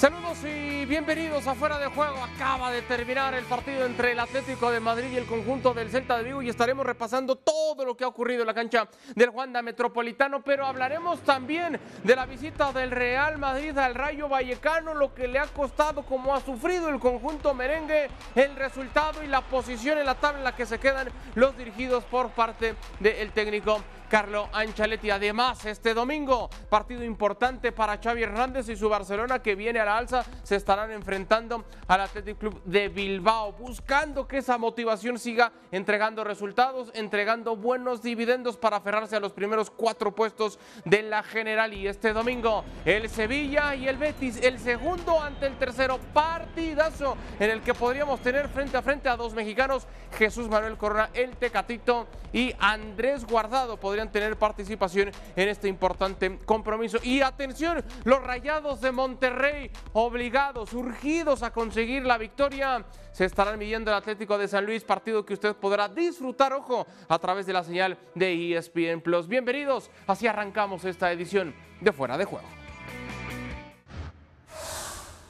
Saludos y bienvenidos a Fuera de Juego. Acaba de terminar el partido entre el Atlético de Madrid y el conjunto del Celta de Vigo y estaremos repasando todo lo que ha ocurrido en la cancha del Juanda Metropolitano, pero hablaremos también de la visita del Real Madrid al Rayo Vallecano, lo que le ha costado, como ha sufrido el conjunto merengue, el resultado y la posición en la tabla en la que se quedan los dirigidos por parte del técnico Carlo Ancelotti. Además, este domingo, partido importante para Xavi Hernández y su Barcelona que viene a la alza, se estarán enfrentando al Athletic Club de Bilbao, buscando que esa motivación siga entregando resultados, entregando buenos dividendos para aferrarse a los primeros cuatro puestos de la general. Y este domingo, el Sevilla y el Betis, el segundo ante el tercero, partidazo en el que podríamos tener frente a frente a dos mexicanos, Jesús Manuel Corona, el Tecatito y Andrés Guardado. Tener participación en este importante compromiso. Y atención, los rayados de Monterrey, obligados, urgidos a conseguir la victoria, se estarán midiendo el Atlético de San Luis, partido que usted podrá disfrutar, ojo, a través de la señal de ESPN Plus. Bienvenidos, así arrancamos esta edición de Fuera de Juego.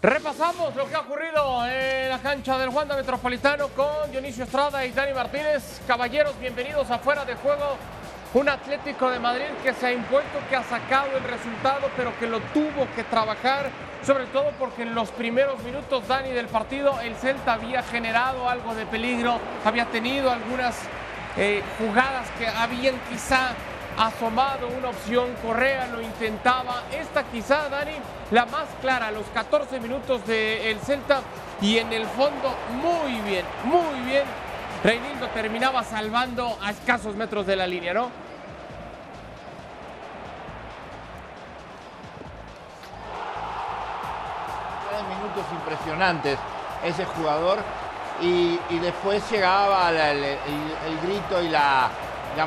Repasamos lo que ha ocurrido en la cancha del Juanda Metropolitano con Dionisio Estrada y Dani Martínez. Caballeros, bienvenidos a Fuera de Juego. Un Atlético de Madrid que se ha impuesto, que ha sacado el resultado, pero que lo tuvo que trabajar, sobre todo porque en los primeros minutos, Dani, del partido, el Celta había generado algo de peligro, había tenido algunas eh, jugadas que habían quizá asomado una opción, Correa lo intentaba, esta quizá, Dani, la más clara, los 14 minutos del Celta, y en el fondo, muy bien, muy bien Reinildo terminaba salvando a escasos metros de la línea, ¿no? minutos impresionantes ese jugador y, después llegaba el, grito y la,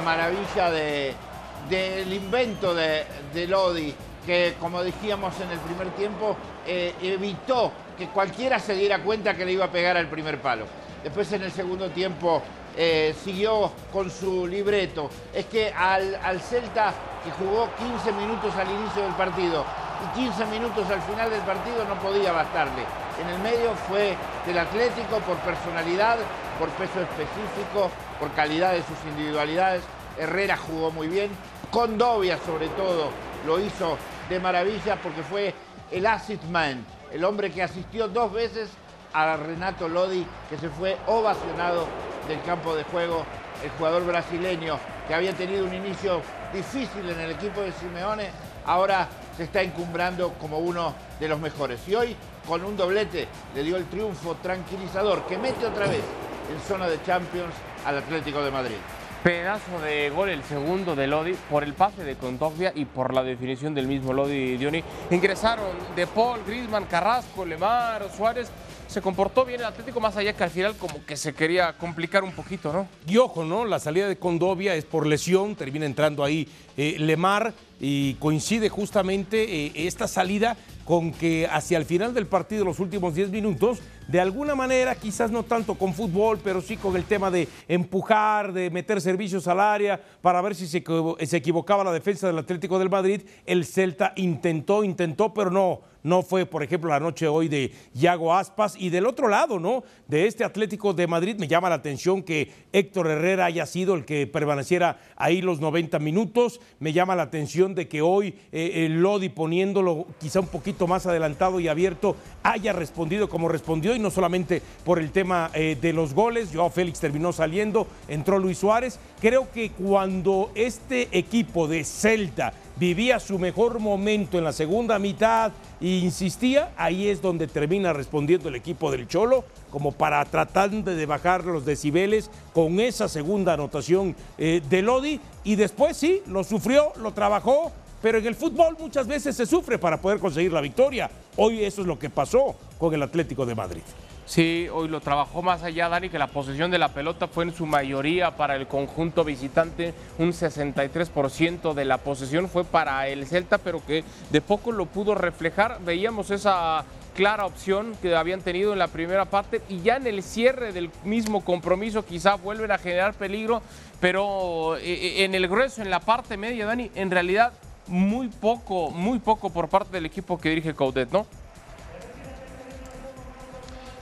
maravilla del invento de, Lodi, que como decíamos en el primer tiempo, eh, evitó que cualquiera se diera cuenta que le iba a pegar al primer palo. Después en el segundo tiempo eh, siguió con su libreto. Es que al, al, Celta, que jugó 15 minutos al inicio del partido y 15 minutos al final del partido, no podía bastarle. En el medio fue del Atlético por personalidad, por peso específico, por calidad de sus individualidades. Herrera jugó muy bien. Condovia, sobre todo, lo hizo de maravilla porque fue el assist man, el hombre que asistió dos veces a Renato Lodi, que se fue ovacionado del campo de juego, el jugador brasileño que había tenido un inicio difícil en el equipo de Simeone, ahora se está encumbrando como uno de los mejores. Y hoy, con un doblete, le dio el triunfo tranquilizador que mete otra vez en zona de Champions al Atlético de Madrid. Pedazo de gol el segundo de Lodi por el pase de Contovia y por la definición del mismo Lodi y Dioni. Ingresaron De Paul, Griezmann, Carrasco, Lemar, Suárez se comportó bien el Atlético, más allá que al final como que se quería complicar un poquito, ¿no? Y ojo, ¿no? La salida de Condovia es por lesión, termina entrando ahí eh, Lemar y coincide justamente eh, esta salida con que hacia el final del partido, los últimos 10 minutos, de alguna manera, quizás no tanto con fútbol, pero sí con el tema de empujar, de meter servicios al área, para ver si se, se equivocaba la defensa del Atlético del Madrid, el Celta intentó, intentó, pero no no fue, por ejemplo, la noche hoy de Yago Aspas. Y del otro lado, ¿no? De este Atlético de Madrid, me llama la atención que Héctor Herrera haya sido el que permaneciera ahí los 90 minutos. Me llama la atención de que hoy eh, el Lodi poniéndolo quizá un poquito más adelantado y abierto haya respondido como respondió y no solamente por el tema eh, de los goles. Joao Félix terminó saliendo, entró Luis Suárez. Creo que cuando este equipo de Celta vivía su mejor momento en la segunda mitad e insistía, ahí es donde termina respondiendo el equipo del Cholo, como para tratar de bajar los decibeles con esa segunda anotación eh, de Lodi. Y después sí, lo sufrió, lo trabajó, pero en el fútbol muchas veces se sufre para poder conseguir la victoria. Hoy eso es lo que pasó con el Atlético de Madrid. Sí, hoy lo trabajó más allá, Dani, que la posesión de la pelota fue en su mayoría para el conjunto visitante. Un 63% de la posesión fue para el Celta, pero que de poco lo pudo reflejar. Veíamos esa clara opción que habían tenido en la primera parte y ya en el cierre del mismo compromiso quizá vuelven a generar peligro, pero eh, eh, en el grueso, en la parte media, Dani, en realidad muy poco, muy poco por parte del equipo que dirige Coudet, ¿no?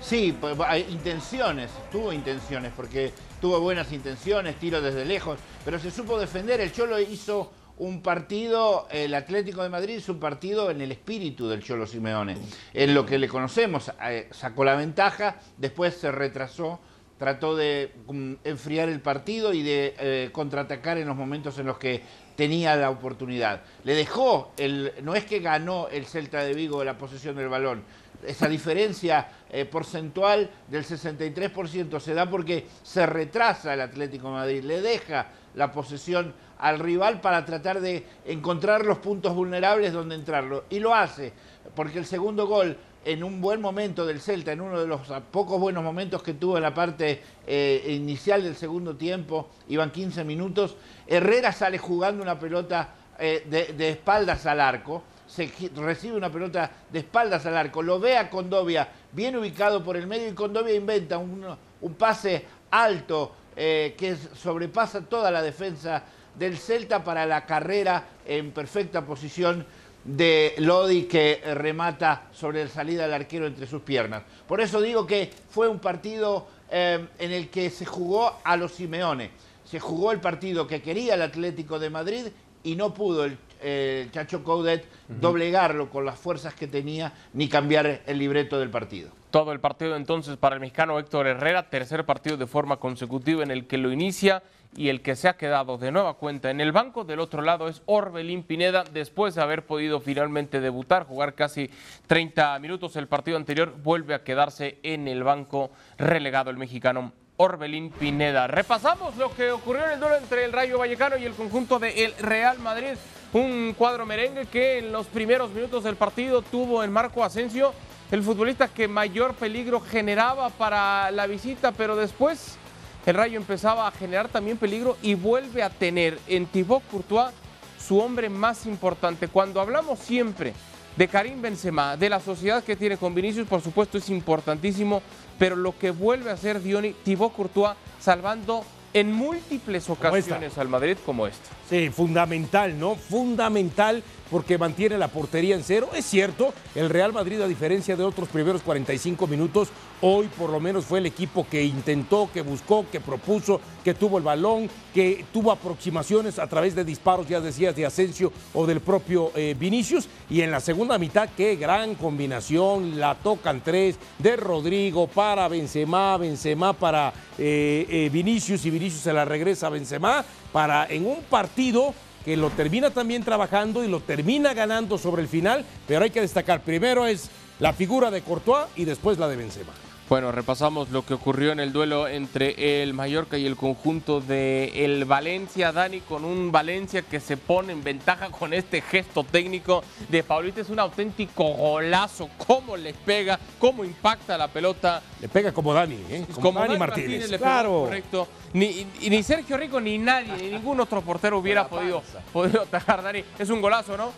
Sí, pues, hay intenciones, tuvo intenciones, porque tuvo buenas intenciones, tiro desde lejos, pero se supo defender. El Cholo hizo un partido, el Atlético de Madrid hizo un partido en el espíritu del Cholo Simeone, en lo que le conocemos. Eh, sacó la ventaja, después se retrasó, trató de mm, enfriar el partido y de eh, contraatacar en los momentos en los que tenía la oportunidad. Le dejó, el, no es que ganó el Celta de Vigo la posesión del balón, esa diferencia eh, porcentual del 63% se da porque se retrasa el Atlético Madrid, le deja la posesión al rival para tratar de encontrar los puntos vulnerables donde entrarlo. Y lo hace, porque el segundo gol en un buen momento del Celta, en uno de los pocos buenos momentos que tuvo en la parte eh, inicial del segundo tiempo, iban 15 minutos, Herrera sale jugando una pelota eh, de espaldas al arco se recibe una pelota de espaldas al arco, lo ve a Condovia bien ubicado por el medio y Condovia inventa un, pase alto eh, que sobrepasa toda la defensa del Celta para la carrera en perfecta posición de Lodi que remata sobre la salida del arquero entre sus piernas. Por eso digo que fue un partido eh, en el que se jugó a los Simeone. Se jugó el partido que quería el Atlético de Madrid y no pudo el el Chacho Coudet doblegarlo con las fuerzas que tenía ni cambiar el libreto del partido. Todo el partido entonces para el mexicano Héctor Herrera, tercer partido de forma consecutiva en el que lo inicia y el que se ha quedado de nueva cuenta en el banco. Del otro lado es Orbelín Pineda, después de haber podido finalmente debutar, jugar casi 30 minutos el partido anterior, vuelve a quedarse en el banco relegado el mexicano Orbelín Pineda. Repasamos lo que ocurrió en el duelo entre el Rayo Vallecano y el conjunto del Real Madrid. Un cuadro merengue que en los primeros minutos del partido tuvo en Marco Asensio el futbolista que mayor peligro generaba para la visita, pero después el Rayo empezaba a generar también peligro y vuelve a tener en Thibaut Courtois su hombre más importante. Cuando hablamos siempre de Karim Benzema, de la sociedad que tiene con Vinicius, por supuesto es importantísimo, pero lo que vuelve a hacer Dioni, Thibaut Courtois, salvando en múltiples ocasiones al Madrid como esta. Sí, fundamental, ¿no? Fundamental porque mantiene la portería en cero. Es cierto, el Real Madrid, a diferencia de otros primeros 45 minutos, hoy por lo menos fue el equipo que intentó, que buscó, que propuso, que tuvo el balón, que tuvo aproximaciones a través de disparos, ya decías, de Asensio o del propio eh, Vinicius. Y en la segunda mitad, qué gran combinación, la tocan tres de Rodrigo para Benzema, Benzema para eh, eh, Vinicius y Vinicius se la regresa a Benzema para en un partido que lo termina también trabajando y lo termina ganando sobre el final, pero hay que destacar, primero es la figura de Courtois y después la de Benzema. Bueno, repasamos lo que ocurrió en el duelo entre el Mallorca y el conjunto de el Valencia, Dani, con un Valencia que se pone en ventaja con este gesto técnico de Paulita. Es un auténtico golazo, cómo le pega, cómo impacta la pelota. Le pega como Dani, ¿eh? como, Dani, Martínez. claro. correcto. Ni, ni, Sergio Rico, ni nadie, ni ningún otro portero hubiera podido, podido atajar, Dani. Es un golazo, ¿no?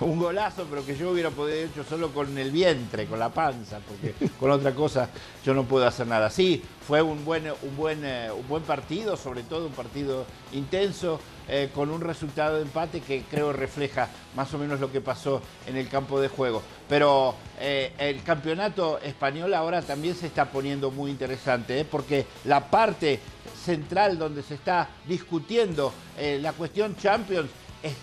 Un golazo, pero que yo hubiera podido hecho solo con el vientre, con la panza, porque con otra cosa yo no puedo hacer nada. Sí, fue un buen, un buen, eh, un buen partido, sobre todo un partido intenso, eh, con un resultado de empate que creo refleja más o menos lo que pasó en el campo de juego. Pero eh, el campeonato español ahora también se está poniendo muy interesante, porque la parte central donde se está discutiendo la cuestión Champions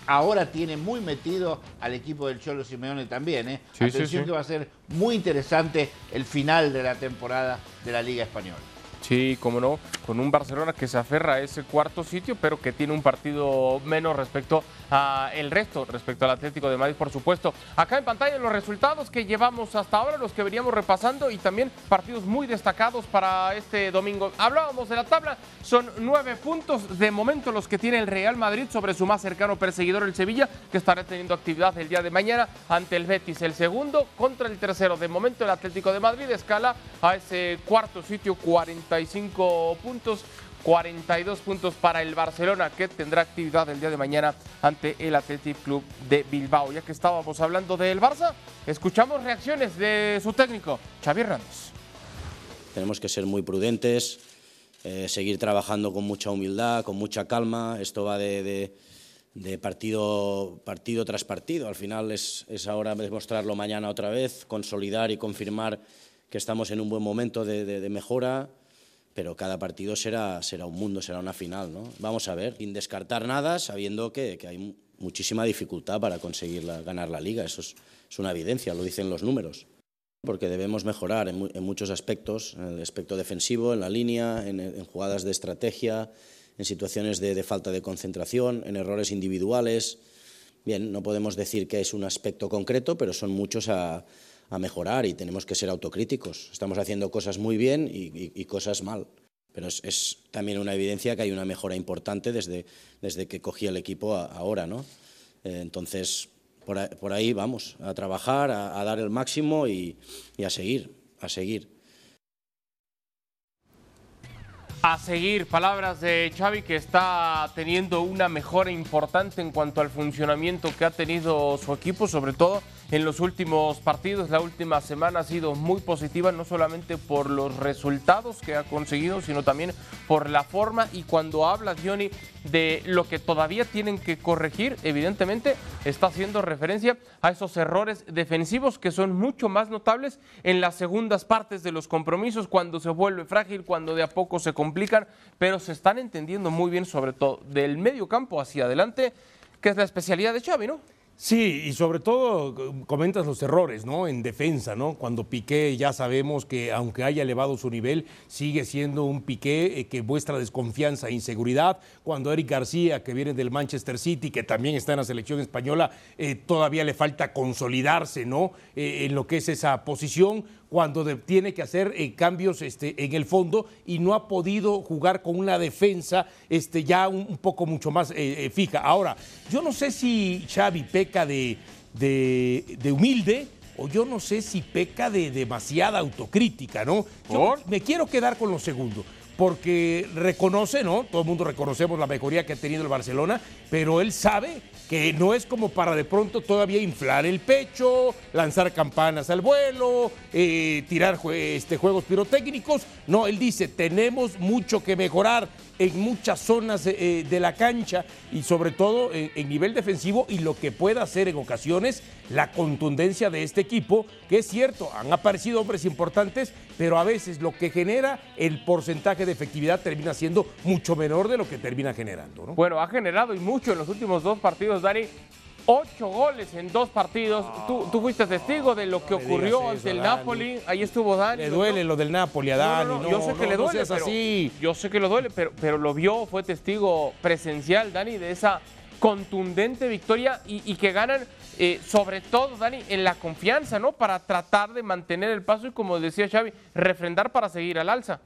ahora tiene muy metido al equipo del Cholo Simeone también. ¿eh? Atención que va a ser muy interesante el final de la temporada de la Liga Española. Sí, como no, con un Barcelona que se aferra a ese cuarto sitio, pero que tiene un partido menos respecto a el resto, respecto al Atlético de Madrid, por supuesto. Acá en pantalla los resultados que llevamos hasta ahora, los que veníamos repasando y también partidos muy destacados para este domingo. Hablábamos de la tabla, son nueve puntos de momento los que tiene el Real Madrid sobre su más cercano perseguidor, el Sevilla, que estará teniendo actividad el día de mañana ante el Betis. El segundo contra el tercero. De momento el Atlético de Madrid escala a ese cuarto sitio, 45 puntos. 42 puntos para el Barcelona, que tendrá actividad el día de mañana ante el Athletic Club de Bilbao. Ya que estábamos hablando del Barça, escuchamos reacciones de su técnico, Xavi Hernández. Tenemos que ser muy prudentes, eh, seguir trabajando con mucha humildad, con mucha calma. Esto va de, de partido, partido tras partido. Al final es, es ahora demostrarlo mañana otra vez, consolidar y confirmar que estamos en un buen momento de, de, mejora, pero cada partido será, será un mundo, será una final. ¿no? Vamos a ver, sin descartar nada, sabiendo que, que hay muchísima dificultad para conseguir la, ganar la liga. Eso es, es, una evidencia, lo dicen los números. Porque debemos mejorar en, en, muchos aspectos, en el aspecto defensivo, en la línea, en, en jugadas de estrategia, en situaciones de, de, falta de concentración, en errores individuales. Bien, no podemos decir que es un aspecto concreto, pero son muchos a, a mejorar y tenemos que ser autocríticos. Estamos haciendo cosas muy bien y, cosas mal, pero es, también una evidencia que hay una mejora importante desde, desde que cogí el equipo ahora. ¿no? Eh, entonces, por por ahí, vamos, a trabajar, a, a dar el máximo y, y a seguir, a seguir. A seguir, palabras de Xavi que está teniendo una mejora importante en cuanto al funcionamiento que ha tenido su equipo, sobre todo en los últimos partidos. La última semana ha sido muy positiva, no solamente por los resultados que ha conseguido, sino también por la forma. Y cuando habla Johnny de lo que todavía tienen que corregir, evidentemente está haciendo referencia a esos errores defensivos que son mucho más notables en las segundas partes de los compromisos, cuando se vuelve frágil, cuando de a poco se complican, pero se están entendiendo muy bien, sobre todo del medio campo hacia adelante, que es la especialidad de Xavi, ¿no? Sí, y sobre todo comentas los errores, ¿no? En defensa, ¿no? Cuando Piqué ya sabemos que aunque haya elevado su nivel, sigue siendo un Piqué eh, que muestra desconfianza e inseguridad. Cuando Eric García, que viene del Manchester City, que también está en la selección española, eh, todavía le falta consolidarse, ¿no? Eh, en lo que es esa posición cuando de, tiene que hacer eh, cambios este, en el fondo y no ha podido jugar con una defensa este, ya un, un poco mucho más eh, eh, fija. Ahora, yo no sé si Xavi peca de, de, de humilde o yo no sé si peca de demasiada autocrítica, ¿no? Yo me quiero quedar con lo segundo porque reconoce, ¿no? Todo el mundo reconocemos la mejoría que ha tenido el Barcelona, pero él sabe que no es como para de pronto todavía inflar el pecho, lanzar campanas al vuelo, eh, tirar este, juegos pirotécnicos. No, él dice, tenemos mucho que mejorar en muchas zonas eh, de la cancha y sobre todo en, nivel defensivo y lo que pueda hacer en ocasiones la contundencia de este equipo, que es cierto, han aparecido hombres importantes, pero a veces lo que genera el porcentaje de efectividad termina siendo mucho menor de lo que termina generando. ¿no? Bueno, ha generado y mucho en los últimos dos partidos, Dani. Ocho goles en dos partidos. Tú, tú, fuiste testigo de lo que ocurrió ante el Napoli. Ahí estuvo Dani. Le duele lo del Napoli a Dani. No, no, yo sé que le duele. pero, así. Yo sé que le duele, pero, pero lo vio, fue testigo presencial, Dani, de esa contundente victoria y, y que ganan, eh, sobre todo, Dani, en la confianza, ¿no? Para tratar de mantener el paso y, como decía Xavi, refrendar para seguir al alza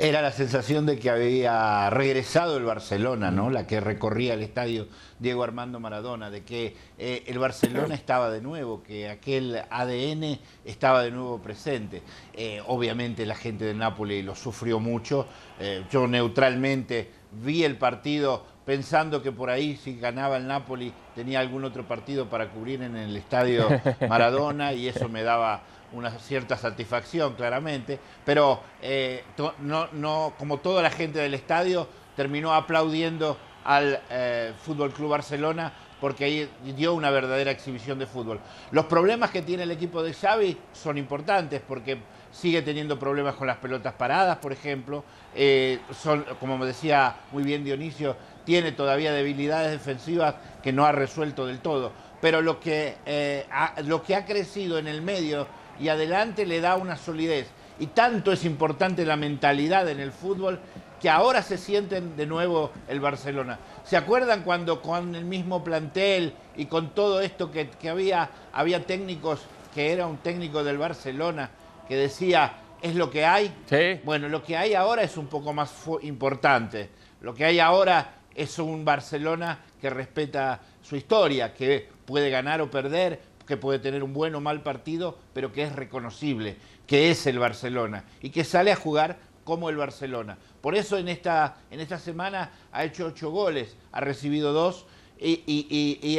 era la sensación de que había regresado el Barcelona, ¿no? La que recorría el estadio Diego Armando Maradona, de que eh, el Barcelona estaba de nuevo, que aquel ADN estaba de nuevo presente. Eh, obviamente la gente de Nápoles lo sufrió mucho. Eh, yo neutralmente vi el partido pensando que por ahí si ganaba el Napoli tenía algún otro partido para cubrir en el estadio Maradona y eso me daba una cierta satisfacción, claramente, pero eh, no, no, como toda la gente del estadio terminó aplaudiendo al eh, Fútbol Club Barcelona porque ahí dio una verdadera exhibición de fútbol. Los problemas que tiene el equipo de Xavi son importantes porque sigue teniendo problemas con las pelotas paradas, por ejemplo. Eh, son, como me decía muy bien Dionisio, tiene todavía debilidades defensivas que no ha resuelto del todo. Pero lo que, eh, lo que ha crecido en el medio y adelante le da una solidez. Y tanto es importante la mentalidad en el fútbol que ahora se sienten de nuevo el Barcelona. ¿Se acuerdan cuando con el mismo plantel y con todo esto que, que había, había técnicos, que era un técnico del Barcelona, que decía, es lo que hay? Sí. Bueno, lo que hay ahora es un poco más importante. Lo que hay ahora es un Barcelona que respeta su historia, que puede ganar o perder, que puede tener un buen o mal partido, pero que es reconocible, que es el Barcelona y que sale a jugar como el Barcelona. Por eso en esta, en esta semana ha hecho ocho goles, ha recibido dos y,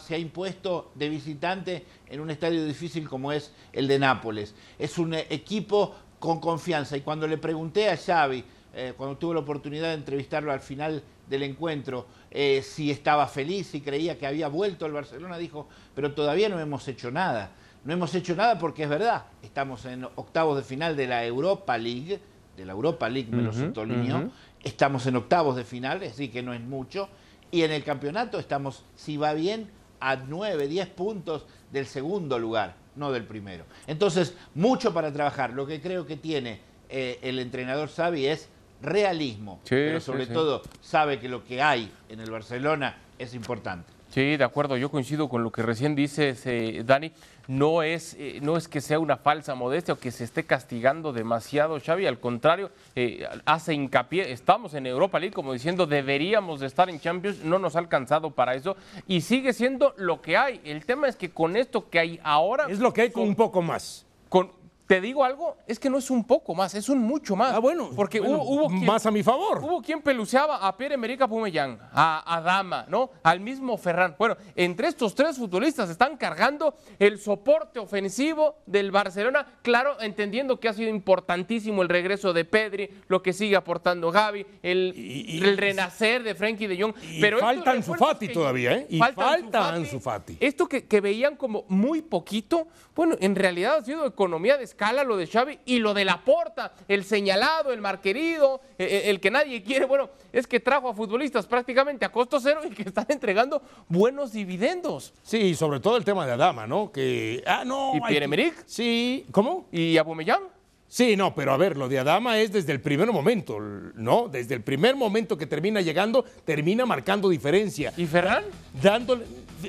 se ha impuesto de visitante en un estadio difícil como es el de Nápoles. Es un equipo con confianza. Y cuando le pregunté a Xavi, eh, cuando tuve la oportunidad de entrevistarlo al final del encuentro, eh, si estaba feliz, si creía que había vuelto al Barcelona, dijo, pero todavía no hemos hecho nada. No hemos hecho nada porque es verdad, estamos en octavos de final de la Europa League, de la Europa League me lo uh estamos en octavos de final, es decir, que no es mucho, y en el campeonato estamos, si va bien, a 9, 10 puntos del segundo lugar, no del primero. Entonces, mucho para trabajar. Lo que creo que tiene eh, el entrenador Xavi es realismo, pero sobre todo sabe que lo que hay en el Barcelona es importante. Sí, de acuerdo, yo coincido con lo que recién dices, eh, Dani. No es, eh, no es que sea una falsa modestia o que se esté castigando demasiado Xavi, al contrario, eh, hace hincapié, estamos en Europa League, como diciendo, deberíamos de estar en Champions, no nos ha alcanzado para eso y sigue siendo lo que hay. El tema es que con esto que hay ahora... Es lo que hay con un poco más. Con, te digo algo, es que no es un poco más, es un mucho más. Ah, bueno. Porque hubo, más a mi favor. Hubo quien peluceaba a Pierre Emerick Pumellán, a, Dama, ¿no? Al mismo Ferran. Bueno, entre estos tres futbolistas están cargando el soporte ofensivo del Barcelona, claro, entendiendo que ha sido importantísimo el regreso de Pedri, lo que sigue aportando Gaby, el, renacer de Frankie de Jong. pero falta Ansu Fati todavía, ¿eh? Y falta, Ansu Fati. Esto que, que veían como muy poquito, bueno, en realidad ha sido economía de escala lo de Xavi y lo de Laporta, el señalado, el marquerido, e, e, el, que nadie quiere. Bueno, es que trajo a futbolistas prácticamente a costo cero y que están entregando buenos dividendos. Sí, sobre todo el tema de Adama, ¿no? Que, ah, no. ¿Y Pierre Emerick? Sí, ¿cómo? ¿Y Abumellán? Sí, no, pero a ver, lo de Adama es desde el primer momento, ¿no? Desde el primer momento que termina llegando, termina marcando diferencia. ¿Y Ferran? Dándole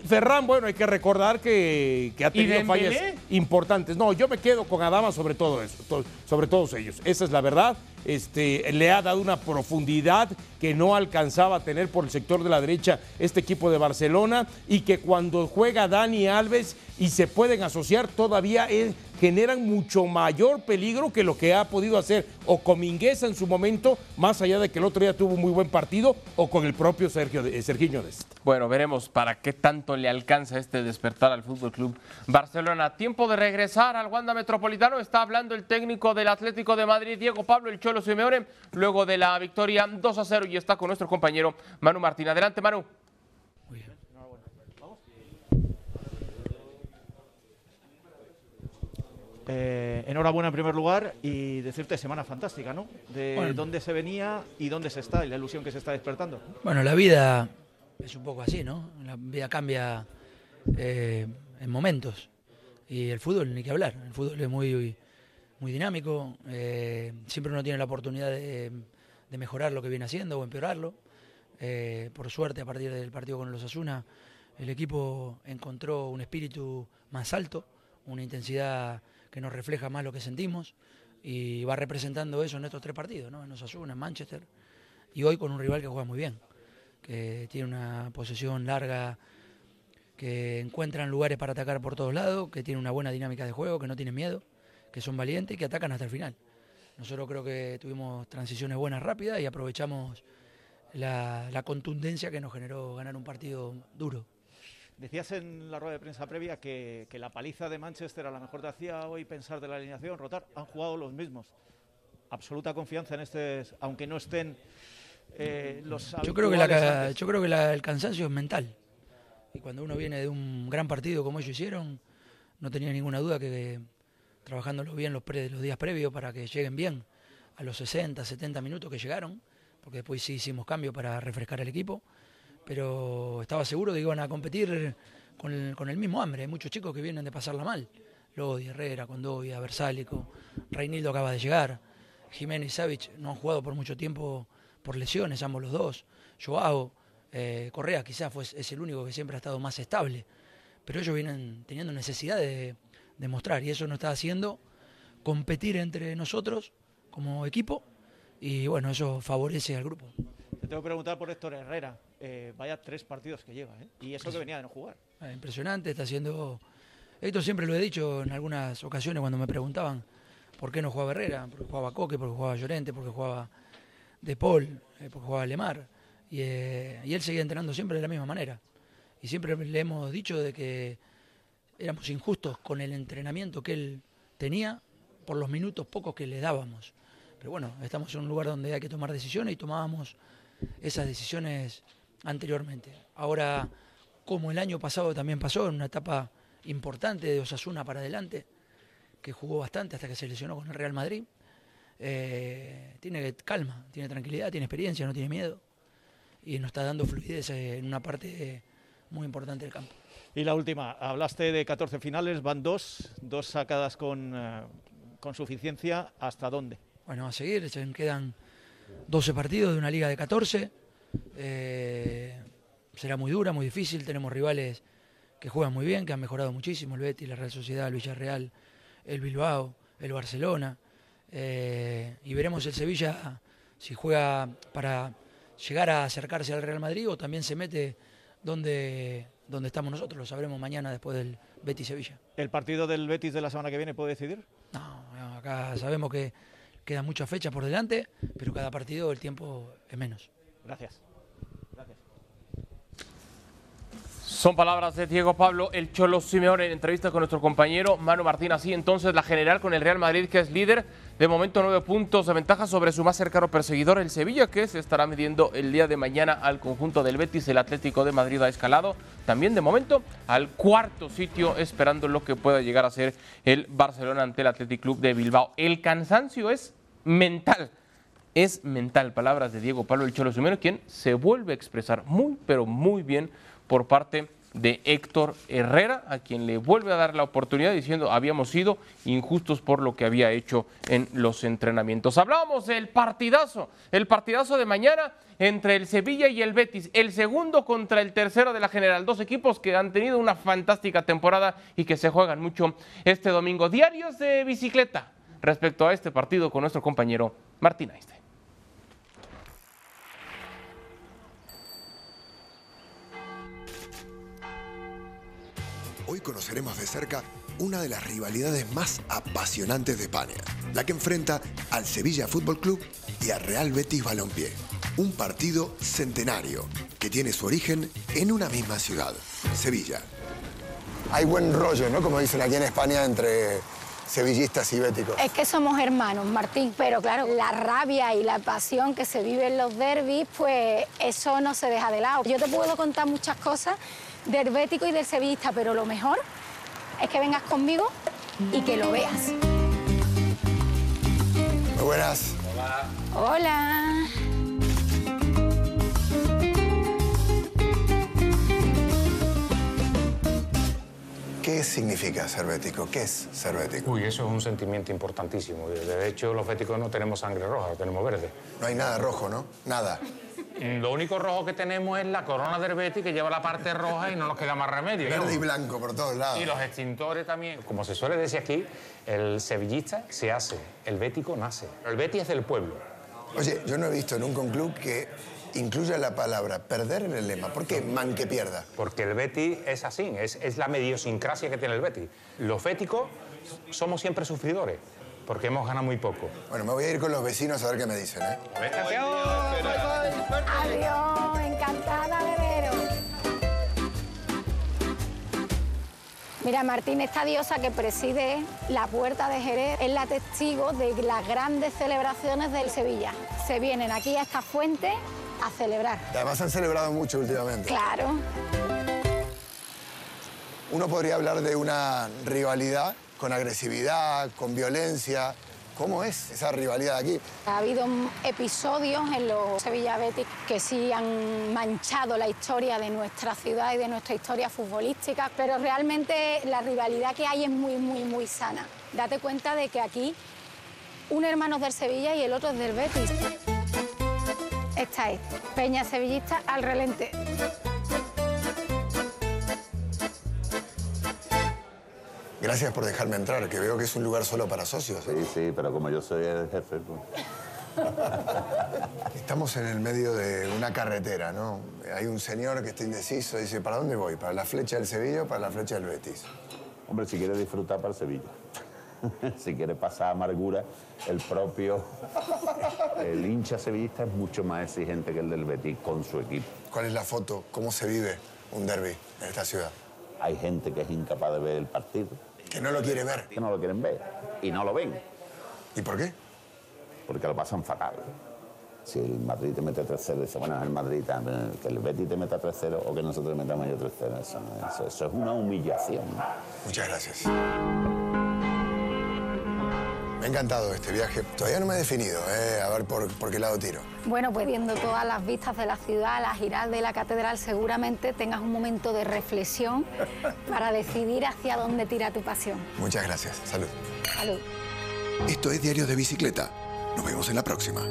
Ferran, bueno, hay que recordar que, ha tenido fallas importantes. No, yo me quedo con Adama sobre todo eso, sobre todos ellos. Esa es la verdad. Este, le ha dado una profundidad que no alcanzaba a tener por el sector de la derecha este equipo de Barcelona y que cuando juega Dani Alves y se pueden asociar todavía generan mucho mayor peligro que lo que ha podido hacer o con Mingueza en su momento, más allá de que el otro día tuvo un muy buen partido, o con el propio Sergio Sergiño Dest. Bueno, veremos para qué tanto le alcanza este despertar al Fútbol Club Barcelona. Tiempo de regresar al Wanda Metropolitano. Está hablando el técnico del Atlético de Madrid, Diego Pablo El Cholo Simeone, luego de la victoria 2 a 0 y está con nuestro compañero Manu Martín. Adelante, Manu. Eh, enhorabuena en primer lugar y decirte semana fantástica, ¿no? De dónde se venía y dónde se está y la ilusión que se está despertando. Bueno, la vida es un poco así, ¿no? La vida cambia eh, en momentos y el fútbol ni que hablar. El fútbol es muy, muy dinámico, eh, siempre uno tiene la oportunidad de, mejorar lo que viene haciendo o empeorarlo. por suerte, a partir del partido con los Asuna, el equipo encontró un espíritu más alto, una intensidad que nos refleja más lo que sentimos y va representando eso en estos tres partidos, ¿no? en Osasuna, en Manchester y hoy con un rival que juega muy bien, que tiene una posesión larga, que encuentran lugares para atacar por todos lados, que tiene una buena dinámica de juego, que no tienen miedo, que son valientes y que atacan hasta el final. Nosotros creo que tuvimos transiciones buenas, rápidas y aprovechamos la contundencia que nos generó ganar un partido duro. Decías en la rueda de prensa previa que, la paliza de Manchester a lo mejor te hacía hoy pensar de la alineación, rotar. Han jugado los mismos. Absoluta confianza en este, aunque no estén eh, los. Yo creo que, la, yo creo que el cansancio es mental. Y cuando uno viene de un gran partido como ellos hicieron, no tenía ninguna duda que, trabajándolo bien los, los días previos para que lleguen bien a los 60, 70 minutos que llegaron, porque después sí hicimos cambio para refrescar el equipo pero estaba seguro de que iban a competir con el, mismo hambre. Hay muchos chicos que vienen de pasarla mal. Lodi, Herrera, Condovia, Versálico, Reinildo acaba de llegar, Jiménez y Savic no han jugado por mucho tiempo por lesiones, ambos los dos. Joao, eh, Correa quizás fue, es el único que siempre ha estado más estable, pero ellos vienen teniendo necesidad de, de mostrar y eso nos está haciendo competir entre nosotros como equipo y bueno, eso favorece al grupo. Te tengo que preguntar por Héctor Herrera. Eh, vaya tres partidos que lleva, ¿eh? Y eso que venía de no jugar. Ah, impresionante, está haciendo... Esto siempre lo he dicho en algunas ocasiones cuando me preguntaban por qué no jugaba Herrera, porque jugaba Coque, porque jugaba Llorente, porque jugaba De Paul, eh, porque jugaba Lemar. Y, y él seguía entrenando siempre de la misma manera. Y siempre le hemos dicho de que éramos injustos con el entrenamiento que él tenía por los minutos pocos que le dábamos. Pero bueno, estamos en un lugar donde hay que tomar decisiones y tomábamos esas decisiones anteriormente. Ahora, como el año pasado también pasó, en una etapa importante de Osasuna para adelante, que jugó bastante hasta que se lesionó con el Real Madrid, eh, tiene calma, tiene tranquilidad, tiene experiencia, no tiene miedo y nos está dando fluidez en una parte muy importante del campo. Y la última, hablaste de 14 finales, van dos, dos sacadas con, eh, con suficiencia. ¿Hasta dónde? Bueno, a seguir, se quedan 12 partidos de una liga de 14. Eh, será muy dura, muy difícil. Tenemos rivales que juegan muy bien, que han mejorado muchísimo: el Betis, la Real Sociedad, el Villarreal, el Bilbao, el Barcelona. Eh, y veremos el Sevilla si juega para llegar a acercarse al Real Madrid o también se mete donde, donde estamos nosotros. Lo sabremos mañana después del Betis Sevilla. ¿El partido del Betis de la semana que viene puede decidir? No, acá sabemos que quedan muchas fechas por delante, pero cada partido el tiempo es menos. Gracias. Son palabras de Diego Pablo, el Cholo Simeone en entrevista con nuestro compañero Manu Martín. Así entonces la general con el Real Madrid que es líder, de momento nueve puntos de ventaja sobre su más cercano perseguidor, el Sevilla, que se estará midiendo el día de mañana al conjunto del Betis. El Atlético de Madrid ha escalado también de momento al cuarto sitio, esperando lo que pueda llegar a ser el Barcelona ante el Athletic Club de Bilbao. El cansancio es mental es mental. Palabras de Diego Pablo El Cholo Simeone, quien se vuelve a expresar muy, pero muy bien por parte de Héctor Herrera, a quien le vuelve a dar la oportunidad diciendo habíamos sido injustos por lo que había hecho en los entrenamientos. Hablábamos del partidazo, el partidazo de mañana entre el Sevilla y el Betis, el segundo contra el tercero de la general, dos equipos que han tenido una fantástica temporada y que se juegan mucho este domingo. Diarios de bicicleta respecto a este partido con nuestro compañero Martín Einstein. Hoy conoceremos de cerca una de las rivalidades más apasionantes de España, la que enfrenta al Sevilla Fútbol Club y al Real Betis Balompié. Un partido centenario que tiene su origen en una misma ciudad, Sevilla. Hay buen rollo, ¿no? Como dicen aquí en España, entre sevillistas y béticos. Es que somos hermanos, Martín, pero claro, la rabia y la pasión que se vive en los derbis, pues eso no se deja de lado. Yo te puedo contar muchas cosas del bético y del sevillista, pero lo mejor es que vengas conmigo y que lo veas. Muy buenas. Hola. Hola. ¿Qué significa ser bético? ¿Qué es ser bético? Uy, eso es un sentimiento importantísimo. De hecho, los béticos no tenemos sangre roja, tenemos verde. No hay nada rojo, ¿no? Nada. Mm, lo único rojo que tenemos es la corona del Betis que lleva la parte roja y no nos queda más remedio. Verde y blanco por todos lados. Y los extintores también. Como se suele decir aquí, el sevillista se hace, el bético nace. El Betis es del pueblo. Oye, yo no he visto nunca un club que incluya la palabra perder en el lema. ¿Por qué man que pierda? Porque el Betis es así, es, es la mediosincrasia que tiene el Betis. Los béticos somos siempre sufridores porque hemos ganado muy poco. Bueno, me voy a ir con los vecinos a ver qué me dicen, ¿eh? Adiós, encantada de veros. Mira, Martín, esta diosa que preside la puerta de Jerez es la testigo de las grandes celebraciones del Sevilla. Se vienen aquí a esta fuente a celebrar. Y además han celebrado mucho últimamente. Claro. Uno podría hablar de una rivalidad con agresividad, con violencia. ¿Cómo es esa rivalidad aquí? Ha habido episodios en los Sevilla Betis que sí han manchado la historia de nuestra ciudad y de nuestra historia futbolística, pero realmente la rivalidad que hay es muy, muy, muy sana. Date cuenta de que aquí un hermano es del Sevilla y el otro es del Betis. Esta es Peña Sevillista al relente. Gracias por dejarme entrar, que veo que es un lugar solo para socios. ¿eh? Sí, sí, pero como yo soy el jefe... Pues... Estamos en el medio de una carretera, ¿no? Hay un señor que está indeciso, dice, ¿para dónde voy? ¿Para la flecha del Sevilla o para la flecha del Betis? Hombre, si quiere disfrutar para el Sevilla. si quiere pasar amargura, el propio, el hincha sevillista es mucho más exigente que el del Betis con su equipo. ¿Cuál es la foto? ¿Cómo se vive un derby en esta ciudad? Hay gente que es incapaz de ver el partido. Que no lo quiere ver. Que no lo quieren ver y no lo ven. ¿Y por qué? Porque lo pasan fatal. Si el Madrid te mete 3-0, dice, bueno, el Madrid, también, que el Betis te meta 3-0 o que nosotros le metamos yo 3-0. Eso, no- eso- eso es una humillación. Muchas gracias. Me ha encantado este viaje. Todavía no me he definido, eh, a ver por, por qué lado tiro. Bueno, pues viendo todas las vistas de la ciudad, la giral de la catedral, seguramente tengas un momento de reflexión para decidir hacia dónde tira tu pasión. Muchas gracias. Salud. Salud. Esto es Diario de Bicicleta. Nos vemos en la próxima.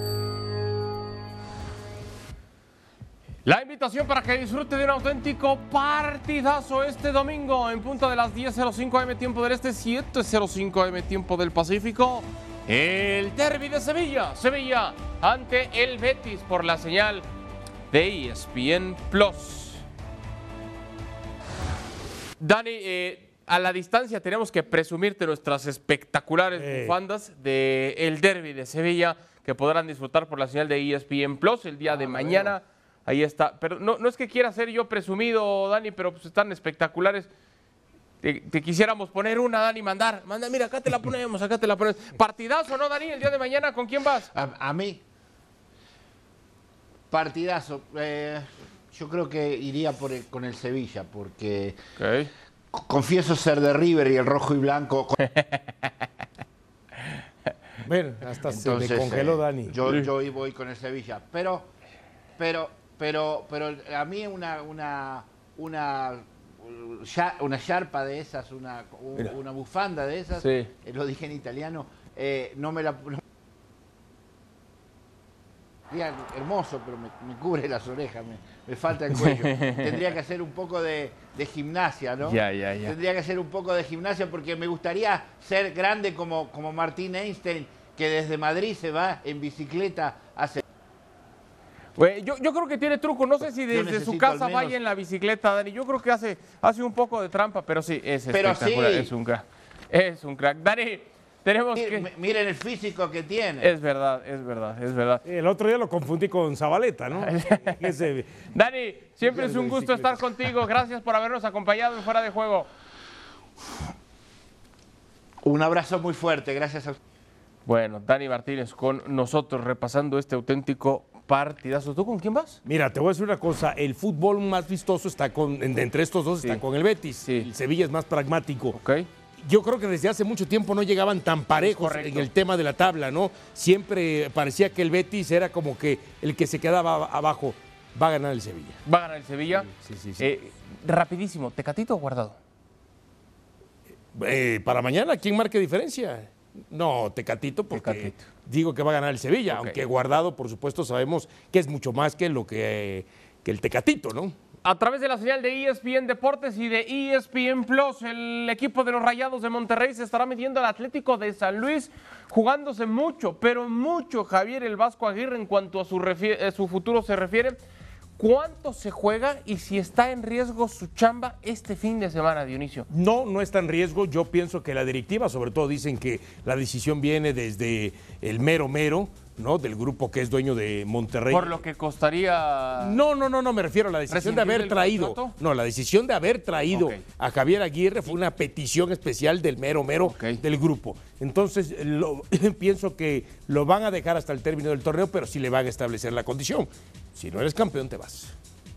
La invitación para que disfrute de un auténtico partidazo este domingo en punto de las 10.05 am tiempo del este, 7.05 am tiempo del Pacífico. El derby de Sevilla. Sevilla ante el Betis por la señal de ESPN Plus. Dani, eh, a la distancia tenemos que presumirte nuestras espectaculares bufandas del derby de Sevilla que podrán disfrutar por la señal de ESPN Plus el día de mañana. Ahí está. Pero no, no es que quiera ser yo presumido, Dani, pero pues están espectaculares. Te, te quisiéramos poner una, Dani, mandar. Manda, mira, acá te la ponemos, acá te la ponemos. Partidazo, ¿no, Dani? El día de mañana, ¿con quién vas? A, a mí, partidazo. Eh, yo creo que iría por el- con el Sevilla, porque c- confieso ser de River y el rojo y blanco. Ven, hasta se Entonces, me congeló eh, Dani. Yo, yo hoy voy con el Sevilla. Pero, pero, pero, pero a mí una, una, una, una charpa de esas, una, un- una bufanda de esas, Sí. eh, lo dije en italiano, eh, no me la... no- hermoso, pero me, me cubre las orejas, me, me falta el cuello. Tendría que hacer un poco de, de gimnasia, ¿no? Ya, ya, ya. Tendría que hacer un poco de gimnasia porque me gustaría ser grande como, como Martín Einstein, que desde Madrid se va en bicicleta hace... Yo, yo creo que tiene truco. No sé si desde su casa vaya en la bicicleta, Dani. Yo creo que hace, hace un poco de trampa, pero sí, es Pero espectacular. sí. Es un crack. Es un crack. Dani, tenemos que... M- Miren el físico que tiene. Es verdad, es verdad, es verdad. El otro día lo confundí con Zabaleta, ¿no? Ese- Dani, siempre es un gusto estar contigo. Gracias por habernos acompañado en Fuera de Juego. Un abrazo muy fuerte, gracias a Bueno, Dani Martínez con nosotros repasando este auténtico partidazo. ¿Tú con quién vas? Mira, te voy a decir una cosa, el fútbol más vistoso está con, en- entre estos dos está con el Betis. El Sevilla es más pragmático. Yo creo que desde hace mucho tiempo no llegaban tan parejos correcto. en el tema de la tabla, ¿no? Siempre parecía que el Betis era como que el que se quedaba ab- abajo. Va a ganar el Sevilla. Va a ganar el Sevilla. Sí, sí, sí. Eh, rapidísimo, ¿Tecatito o Guardado? Eh, para mañana, ¿quién marque diferencia? No, Tecatito, porque digo que va a ganar el Sevilla, aunque guardado, por supuesto, sabemos que es mucho más que lo que, que el Tecatito, ¿no? A través de la señal de ESPN Deportes y de ESPN Plus, el equipo de los Rayados de Monterrey se estará midiendo al Atlético de San Luis, jugándose mucho, pero mucho Javier el Vasco Aguirre en cuanto a su, eh, su futuro se refiere. ¿Cuánto se juega y si está en riesgo su chamba este fin de semana, Dionisio? No, no está en riesgo. Yo pienso que la directiva, sobre todo, dicen que la decisión viene desde el mero mero, ¿no? Del grupo que es dueño de Monterrey. Por lo que costaría. No, no, no, no, me refiero a la decisión de ¿Rescindir haber traído. contrato? No, la decisión de haber traído a Javier Aguirre fue una petición especial del mero mero del grupo. Entonces, lo- pienso que lo van a dejar hasta el término del torneo, pero sí le van a establecer la condición. Si no eres campeón, te vas.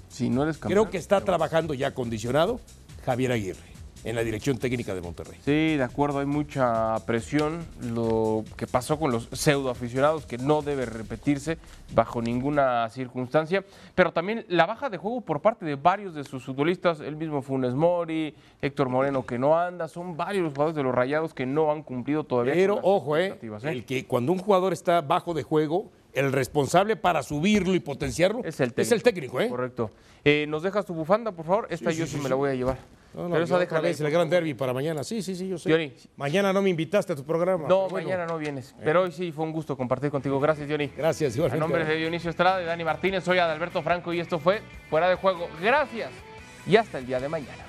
Si no eres campeón. Creo que está trabajando ya condicionado Javier Aguirre en la dirección técnica de Monterrey. Sí, de acuerdo, hay mucha presión. Lo que pasó con los pseudo aficionados, que no debe repetirse bajo ninguna circunstancia. Pero también la baja de juego por parte de varios de sus futbolistas, el mismo Funes Mori, Héctor Moreno que no anda, son varios los jugadores de los rayados que no han cumplido todavía. Pero ojo, eh, ¿eh? el que cuando un jugador está bajo de juego, el responsable para subirlo y potenciarlo Es el técnico. técnico, ¿eh? Correcto. Eh, ¿Nos dejas tu bufanda, por favor? Esta Sí, yo sí, me la voy a llevar. No, no, Pero esa déjala el gran derby para mañana. Sí, sí, sí, yo sé. Johnny. Mañana no me invitaste a tu programa. No, bueno. mañana no vienes. Pero hoy sí fue un gusto compartir contigo. Gracias, Johnny. Gracias, A igualmente. nombre de Dionisio Estrada y Dani Martínez, soy Adalberto Franco y esto fue Fuera de Juego. Gracias y hasta el día de mañana.